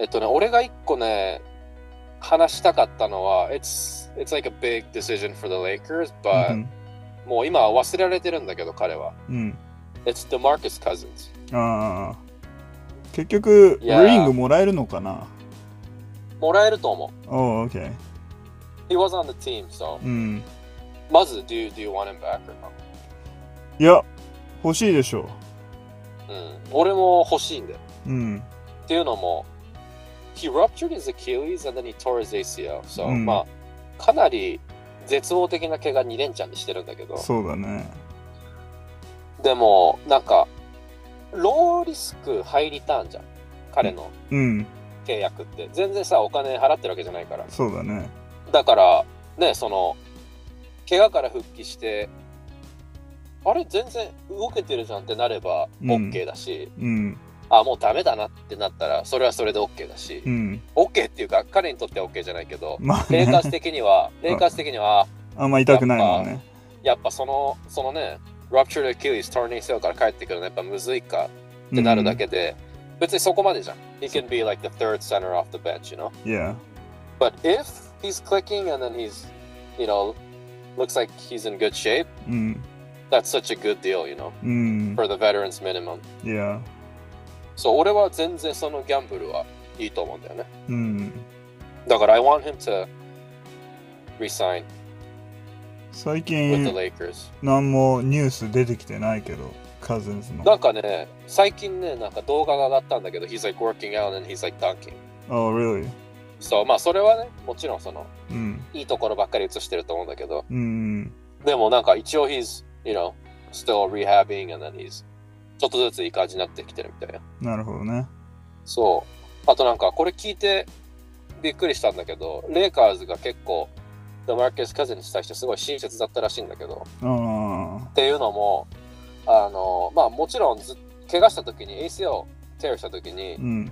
えっとね、俺が一個ね、話したかったのは、It's, it's like a big decision for the Lakers, う but、んもう今は忘れられてるんだけど、彼は。うん。It's DeMarcus Cousins. ああ。結局、いやーリングもらえるのかなもらえると思う。おう、OK。He was on the team, so. うん。まず、do you, do you want him back or not? いや、欲しいでしょうん。俺も欲しいんだよ。う。うん。っていうのも、he ruptured his Achilles and then he tore his ACL. So、うんまあ、かなり絶望的な怪我2連チャンにしてるんだけど、そうだね。でも、なんか、ローリスクハイリターンじゃん。彼のうん。契約って。全然さ、お金払ってるわけじゃないから。そうだね。だから、ね、その、怪我から復帰して、あれ、全然動けてるじゃんってなればうん OK だし、うん。あ、もうダメだなってなったら、それはそれで OK だし、うん。OK っていうか、彼にとっては OK じゃないけど、まあね。的には、レイカーズ的には、あんま痛くないもんね。やっぱその、そのね、Ruptured Achilles、Torn ACL から帰ってくるのやっぱむずいかってなるだけで、別にそこまでじゃん。He can be like the third center off the bench, you know? うん。Yeah. But if he's clicking and then he's, you know, looks like he's in good shape, うん。that's such a good deal, you know, うん。for the veterans minimum. Yeah. そう、俺は全然そのギャンブルはいいと思うんだよね。うん。だから、I want him to resign 最近.何もニュース出てきてないけど、カズンズの。なんかね、最近ね、なんか動画が上がったんだけど、he's like working out and he's like dunking. Oh, really? そう、まあそれはね、もちろんその、うん。いいところばっかり映してると思うんだけど、うん。でもなんか一応 he's, you know, still rehabbing and then he's ちょっとずついい感じになってきてるみたいな。なるほどね。そう。あとなんかこれ聞いてびっくりしたんだけど、レイカーズが結構、デマーケス・カズに対してすごい親切だったらしいんだけど、あっていうのも、あの、まあもちろんず怪我した時に ACL テアした時にあ。う、ん。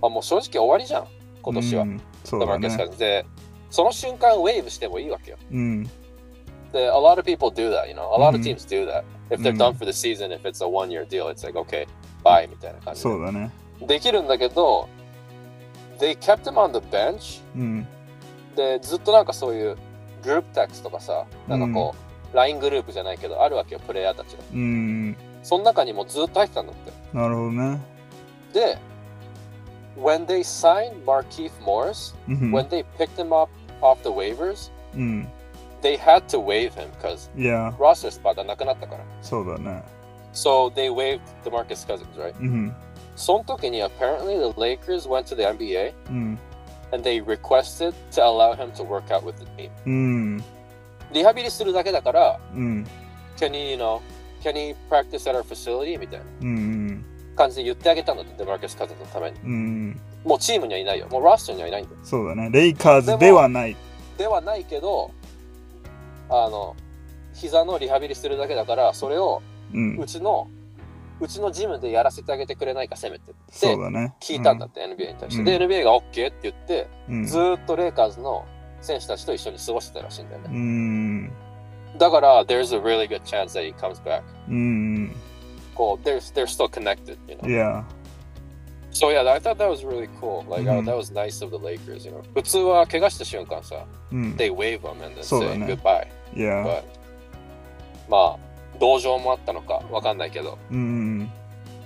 まあ、もう正直終わりじゃん、今年は。うんそうだデマーケス・カね。ズで、その瞬間ウェーブしてもいいわけよ。うん。で、a lot of people do that, you know, a lot of うん teams do that. If they're うん done for the season, if it's a one year deal, it's like, okay, bye みたいな感じで。そうだね。できるんだけど、they kept him on the bench うん。で、ずっとなんかそういうグループテクスとかさ、なんかこう、LINE グループじゃないけど、あるわけよ、プレイヤーたちが。うん。その中にもずっと入ってたんだって。なるほどね。で、when they signed Markeith Morris, うん。when they picked him up off the waivers, うん。they had to waive him because いや、 roster spot がなくなったから。そうだね。 So they waived DeMarcus Cousins, right? うん。その時に apparently the Lakers went to the NBA うん。 and they requested to allow him to work out with the team. うん。リハビリするだけだから、うん。 can he, you know, can he practice at our facility? みたいなうん。感じで言ってあげたんだって、デマーケス・カズンのために。うん。もうチームにはいないよ。もうラストにはいないんだよ。そうだね。レイカーズではない。ではないけど、 あの、膝のリハビリするだけだから、それをうんう。ちの、うちのジムでやらせてあげてくれないか、せめて。ってそうだね。聞いたんだって、NBA に対して。うんで、NBA が OK って言って、うん。ずーっとレイカーズの選手たちと一緒に過ごしてたらしいんだよね。うん。だから、there's a really good chance that he comes back. うん。こう、they're, they're still connected, you know. いや、So yeah, I thought that was really cool. Like, oh, Mhm. that was nice of the Lakers, you know. 普通は怪我した瞬間さ、うん。they wave them and then そうだ say ね goodbye. いや、But まあ、同情もあったのかわかんないけど、うん。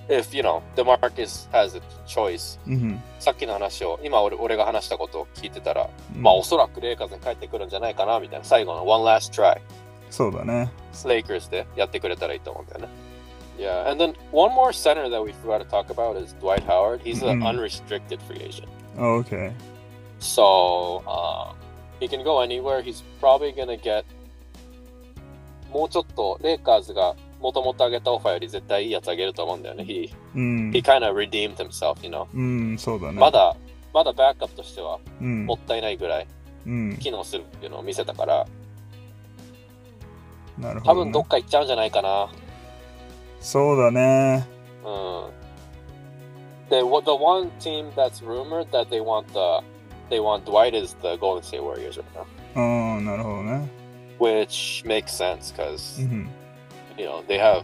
if, you know, DeMarcus has a choice, うん。さっきの話を、今俺俺が話したことを聞いてたら、まあおそらくレイカーズに帰ってくるんじゃないかなみたいな、最後の one last try、そうだね。レイカーズでやってくれたらいいと思うんだよね。Yeah, and then one more center that we forgot to talk about is Dwight Howard. He's an Mhm. unrestricted free agent. OK。So um, he can go anywhere. He's probably gonna get もうちょっとレイカーズがもともと上げたオファーより絶対いいやつあげると思うんだよね。He, うん。he kind of redeemed himself, you know. うん、そうだね。まだ、まだバックアップとしてはうんも。ったいないぐらいうん。機能するっていうのを見せたから、なるほど、ね。多分どっか行っちゃうんじゃないかな。そうだね。うん。で、what- the one team that's rumored that they want the they want Dwight is the Golden State Warriors right now, うん、なるほどね。 which makes sense because うん。 you know they have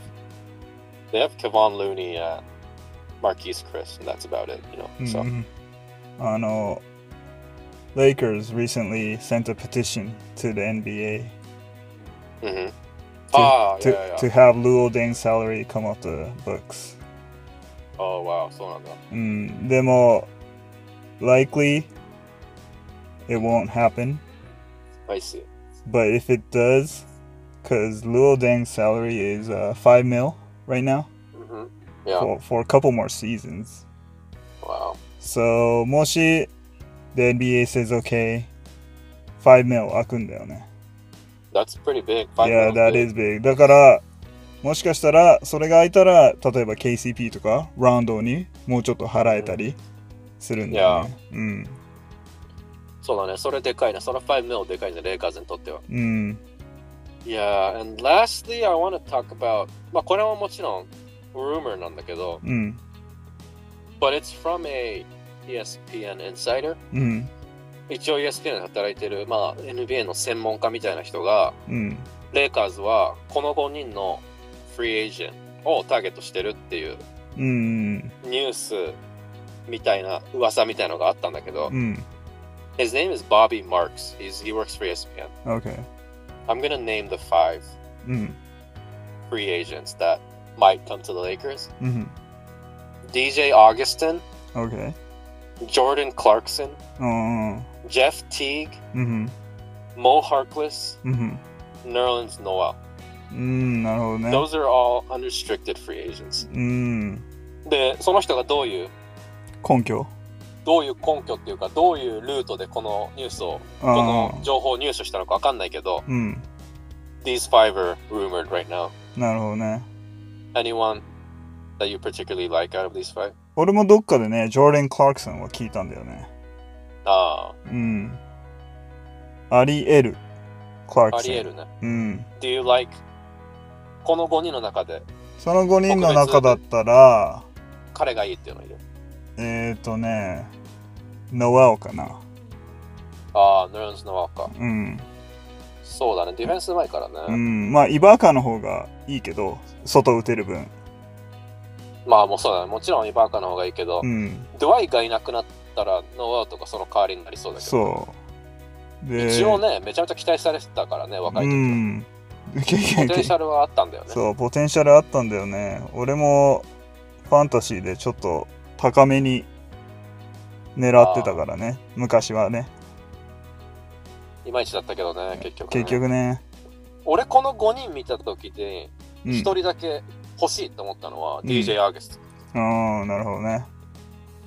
they have Kevon Looney and Marquise Chris, and that's about it. You know, うん so あの、Lakers recently sent a petition to the NBA う んうん。 to, ああ、い to, やいや to have Luol Deng's salary come off the books. ああ、わそうなんだ。うん、でも、likely it won't happen. I see. But if it does, because Luol Deng's salary is uh, 5 mil right now うんうん。いや、 for, for a couple more seasons. わ So, もし the NBA says okay, 5 mil 開くんだよね。 That's pretty big. Yeah, that is big. だから、もしかしたら、それが開いたら、例えば KCP とか、ラウンドにもうちょっと払えたりするんだよね。うん。そうだね、それでかいね。その5 mil でかいね、レイカーズにとっては。うん。Yeah, and lastly, I want to talk about, まあこれはもちろん rumor なんだけど、うん。but it's from a ESPN insider. うん。一応 ESPN で働いてる、まあ、NBA の専門家みたいな人が、うん。レイカーズはこの5人のフリーエージェントをターゲットしてるっていううん。ニュースみたいな噂みたいのがあったんだけど、うん。His name is Bobby Marks. He's, he works for E ESPN. Okay. I'm gonna name the five うん。free agents that might come to the Lakers. うん。DJ Augustin, Okay. Jordan Clarkson, うん。Jeff Teague, うん。Mo Harkless, うん。Nerlens Noel. うん。なるほどね。Those are all unrestricted free agents. うん。で、その人がどういう、根拠どういう根拠っていうか、どういうルートでこのニュースを、こあの情報を入手したのかわかんないけど、あ。うん。These five are rumored right now. なるほどね。Anyone that you particularly like out of these five? 俺もどっかでね、ジョーデン・クラークソンは聞いたんだよね。あうん。あり得る。クラーあ、ク。あり得るね。うん。Do you like この5人の中で？その5人の中だったら、彼がいいっていうのいるえっ、ー、とね、ノエルかな。ああ、ヌルンズのワーカー。うん。そうだね、ディフェンスうまいからね。うん。まあ、イバーカーの方がいいけど、外打てる分。まあもうそうだね、もちろんイバーカの方がいいけど、うん。ドワイがいなくなったらノーアウトがその代わりになりそうだけど、そう。で、一応ね、めちゃめちゃ期待されてたからね、若い時は。うん。ポテンシャルはあったんだよね。そう、ポテンシャルあったんだよね。俺もファンタジーでちょっと高めに狙ってたからね。昔はね。いまいちだったけどね、結局、ね。結局ね。俺この5人見た時に、うん1人だけ欲しいと思ったのは、うん DJ アーゲスト。ああ、なるほどね。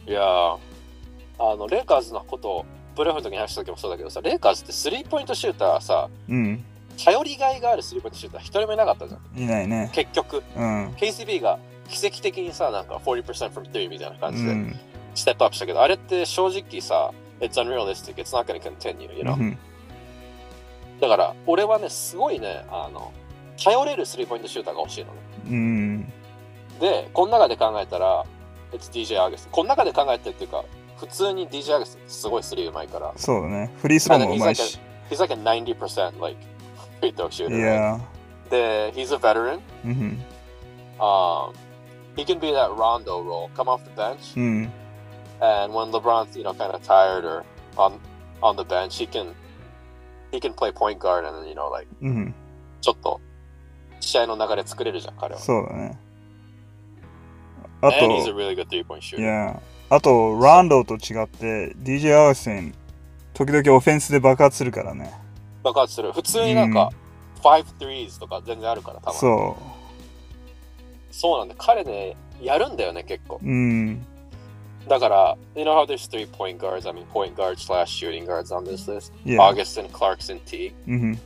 いやー、あの、レイカーズのことを、プレーオフの時に話した時もそうだけどさ、レイカーズってスリーポイントシューターさ、うん。頼りがいがあるスリーポイントシューター一人もいなかったじゃん。いないね。結局、うん。KCB が奇跡的にさ、なんか40% from 3みたいなう感じでん。ステップアップしたけど、あれって正直さ、It's unrealistic, it's not gonna continue, you know? うんだから、俺はね、すごいね、あの、頼れるスリーポイントシューターが欲しいのね。うん。で、この中で考えたら、It's DJ アーゲスト。この中で考えてるっていうか、普通に DJ アーゲストってすごいスリーうまいから、そうだね。フリースローもうまいし。 He's like a 90% like free throw い shooter. right? やで、He's a veteran. うん。 Um, he can be that Rondo role, come off the bench, うん。 and when LeBron's you know kind of tired or on on the bench, he can he can play point guard and you know like うん。ちょっと試合の流れ作れるじゃん彼は。そうだね。あ And he's a と、 really good three point い shooter. や、 あと、ランドと違って、DJ アーセン、時々オフェンスで爆発するからね。爆発する。普通になんか、5 threes とか全然あるから多分。そうそなんだ。彼ね、やるんだよね結構。う。うん。だから、you know how there's three point guards, I mean point guards slash shooting guards on this list? いや、Augustin, Clarkson, T. うん。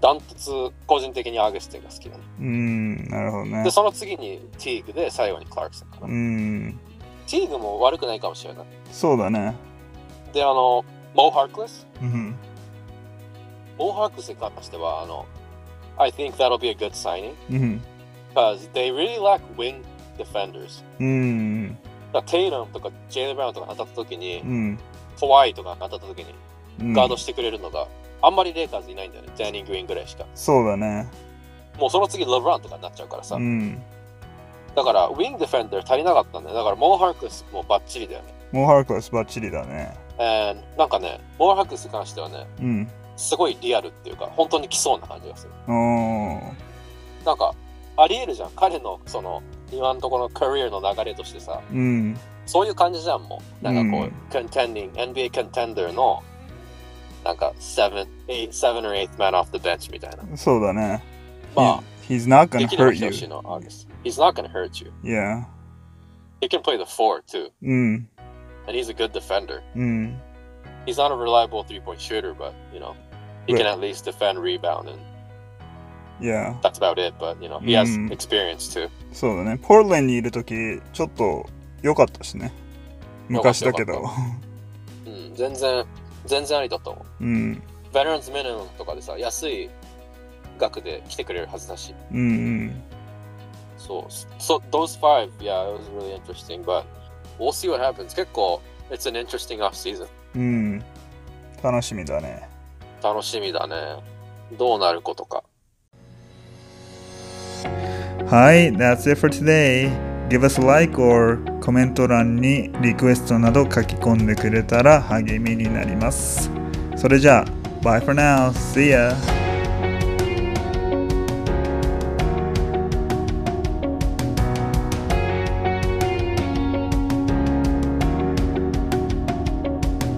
ダントツ個人的にアーゲスティンが好きだね。うん。なるほどねで、。その次にティーグで最後にクラークソンかな。うん。ティーグも悪くないかもしれない。そうだね。で、あの、モー・ハークレスうん。モー・ハークレスに関しては、あの、I think that'll be a good signing うん。because they really lack wing defenders. うん。テイラムとかジェイレ・ブラウンとか当たった時にう、ん。ホワイトが当たった時にうんガードしてくれるのが、あんまりレイカーズいないんだよね。ダニー・グリーンぐらいしか。そうだね。もうその次、レブランとかになっちゃうからさ。うん。だから、ウィングディフェンダー足りなかったんだよ。だから、モー・ハークレスもバッチリだよね。モーハークはバッチリだね。And なんかね、モーハクスに関してはね、うん。すごいリアルっていうか、本当に来そうな感じがする。なんか、ありえるじゃん。彼の、その、今のところのカリアの流れとしてさ、うん。そういう感じじゃん、もう。なんかこう、うん contending、NBA contender の、なんか、seven, eight, seven or eighth man off the bench みたいな。そうだね。まあ、He- he's not gonna hurt you. He's not gonna hurt you. Yeah. He can play the four too. うん。And he's a good defender. うん。He's not a reliable three point shooter, but, you know, he can at least defend, rebound, and Yeah. that's about it. But, you know, he has Mm. experience too. そうだね。ポートランドにいるとき、ちょっと良かったしね。昔だけど。うん、全然、全然ありだと思う。うん。ベテランズミニマムとかでさ、安い額で来てくれるはずだし。うんうん。そう。So, those five, yeah, it was really interesting, but we'll see what happens. 結構、it's an interesting off season. うん。楽しみだね。楽しみだね。どうなることか。はい、That's it for today. Give us a like or コメント欄にリクエストなど書き込んでくれたら励みになります。それじゃあ、Bye for now. See ya!